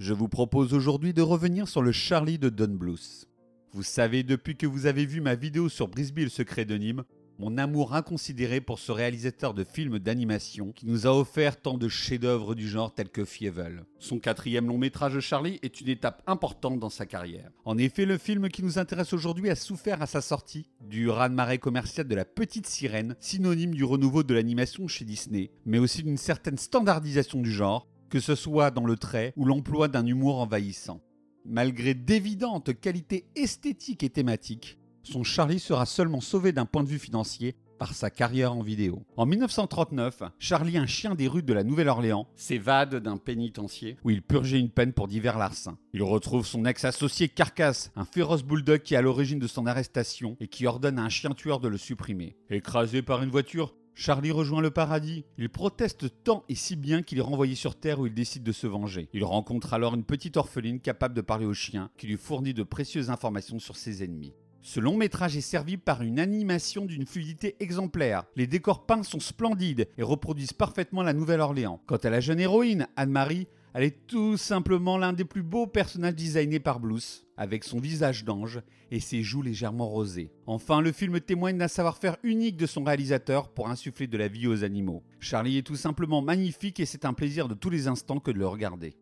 Je vous propose aujourd'hui de revenir sur le Charlie de Don Bluth. Vous savez, depuis que vous avez vu ma vidéo sur Brisby le secret de Nîmes, mon amour inconsidéré pour ce réalisateur de films d'animation qui nous a offert tant de chefs-d'œuvre du genre tels que Fievel. Son quatrième long métrage Charlie est une étape importante dans sa carrière. En effet, le film qui nous intéresse aujourd'hui a souffert à sa sortie du raz-de-marée commercial de la petite sirène, synonyme du renouveau de l'animation chez Disney, mais aussi d'une certaine standardisation du genre, que ce soit dans le trait ou l'emploi d'un humour envahissant. Malgré d'évidentes qualités esthétiques et thématiques, son Charlie sera seulement sauvé d'un point de vue financier par sa carrière en vidéo. En 1939, Charlie, un chien des rues de la Nouvelle-Orléans, s'évade d'un pénitencier où il purgeait une peine pour divers larcins. Il retrouve son ex-associé Carcasse, un féroce bulldog qui est à l'origine de son arrestation et qui ordonne à un chien tueur de le supprimer. Écrasé par une voiture, Charlie rejoint le paradis. Il proteste tant et si bien qu'il est renvoyé sur Terre où il décide de se venger. Il rencontre alors une petite orpheline capable de parler au chien qui lui fournit de précieuses informations sur ses ennemis. Ce long métrage est servi par une animation d'une fluidité exemplaire. Les décors peints sont splendides et reproduisent parfaitement la Nouvelle-Orléans. Quant à la jeune héroïne, Anne-Marie, elle est tout simplement l'un des plus beaux personnages designés par Blues, avec son visage d'ange et ses joues légèrement rosées. Enfin, le film témoigne d'un savoir-faire unique de son réalisateur pour insuffler de la vie aux animaux. Charlie est tout simplement magnifique et c'est un plaisir de tous les instants que de le regarder.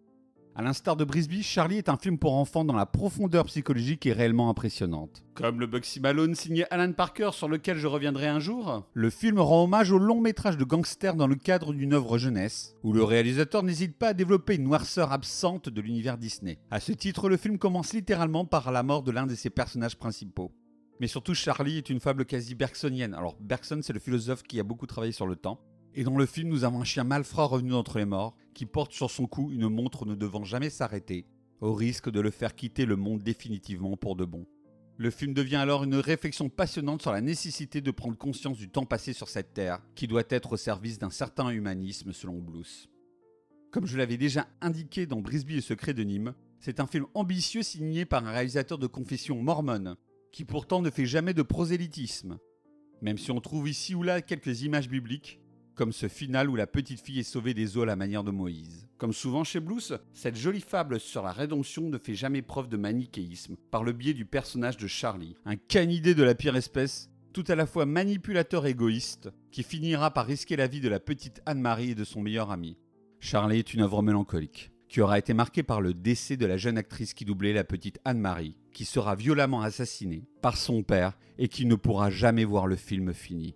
A l'instar de Brisby, Charlie est un film pour enfants dont la profondeur psychologique est réellement impressionnante. Comme le Bugsy Malone signé Alan Parker sur lequel je reviendrai un jour, le film rend hommage au long métrage de gangster dans le cadre d'une œuvre jeunesse, où le réalisateur n'hésite pas à développer une noirceur absente de l'univers Disney. À ce titre, le film commence littéralement par la mort de l'un de ses personnages principaux. Mais surtout, Charlie est une fable quasi bergsonienne. Alors, Bergson, c'est le philosophe qui a beaucoup travaillé sur le temps. Et dans le film, nous avons un chien malfrat revenu d'entre les morts, qui porte sur son cou une montre ne devant jamais s'arrêter, au risque de le faire quitter le monde définitivement pour de bon. Le film devient alors une réflexion passionnante sur la nécessité de prendre conscience du temps passé sur cette terre, qui doit être au service d'un certain humanisme selon Blues. Comme je l'avais déjà indiqué dans Brisby et secret de Nîmes, c'est un film ambitieux signé par un réalisateur de confession mormone, qui pourtant ne fait jamais de prosélytisme. Même si on trouve ici ou là quelques images bibliques, comme ce final où la petite fille est sauvée des eaux à la manière de Moïse. Comme souvent chez Blues, cette jolie fable sur la rédemption ne fait jamais preuve de manichéisme, par le biais du personnage de Charlie, un canidé de la pire espèce, tout à la fois manipulateur égoïste, qui finira par risquer la vie de la petite Anne-Marie et de son meilleur ami. Charlie est une œuvre mélancolique, qui aura été marquée par le décès de la jeune actrice qui doublait la petite Anne-Marie, qui sera violemment assassinée par son père et qui ne pourra jamais voir le film fini.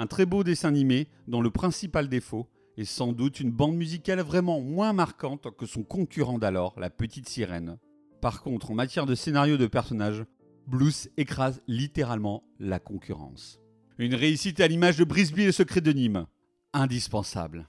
Un très beau dessin animé dont le principal défaut est sans doute une bande musicale vraiment moins marquante que son concurrent d'alors, la petite sirène. Par contre, en matière de scénario de personnages, Blues écrase littéralement la concurrence. Une réussite à l'image de Brisby et le secret de Nîmes. Indispensable.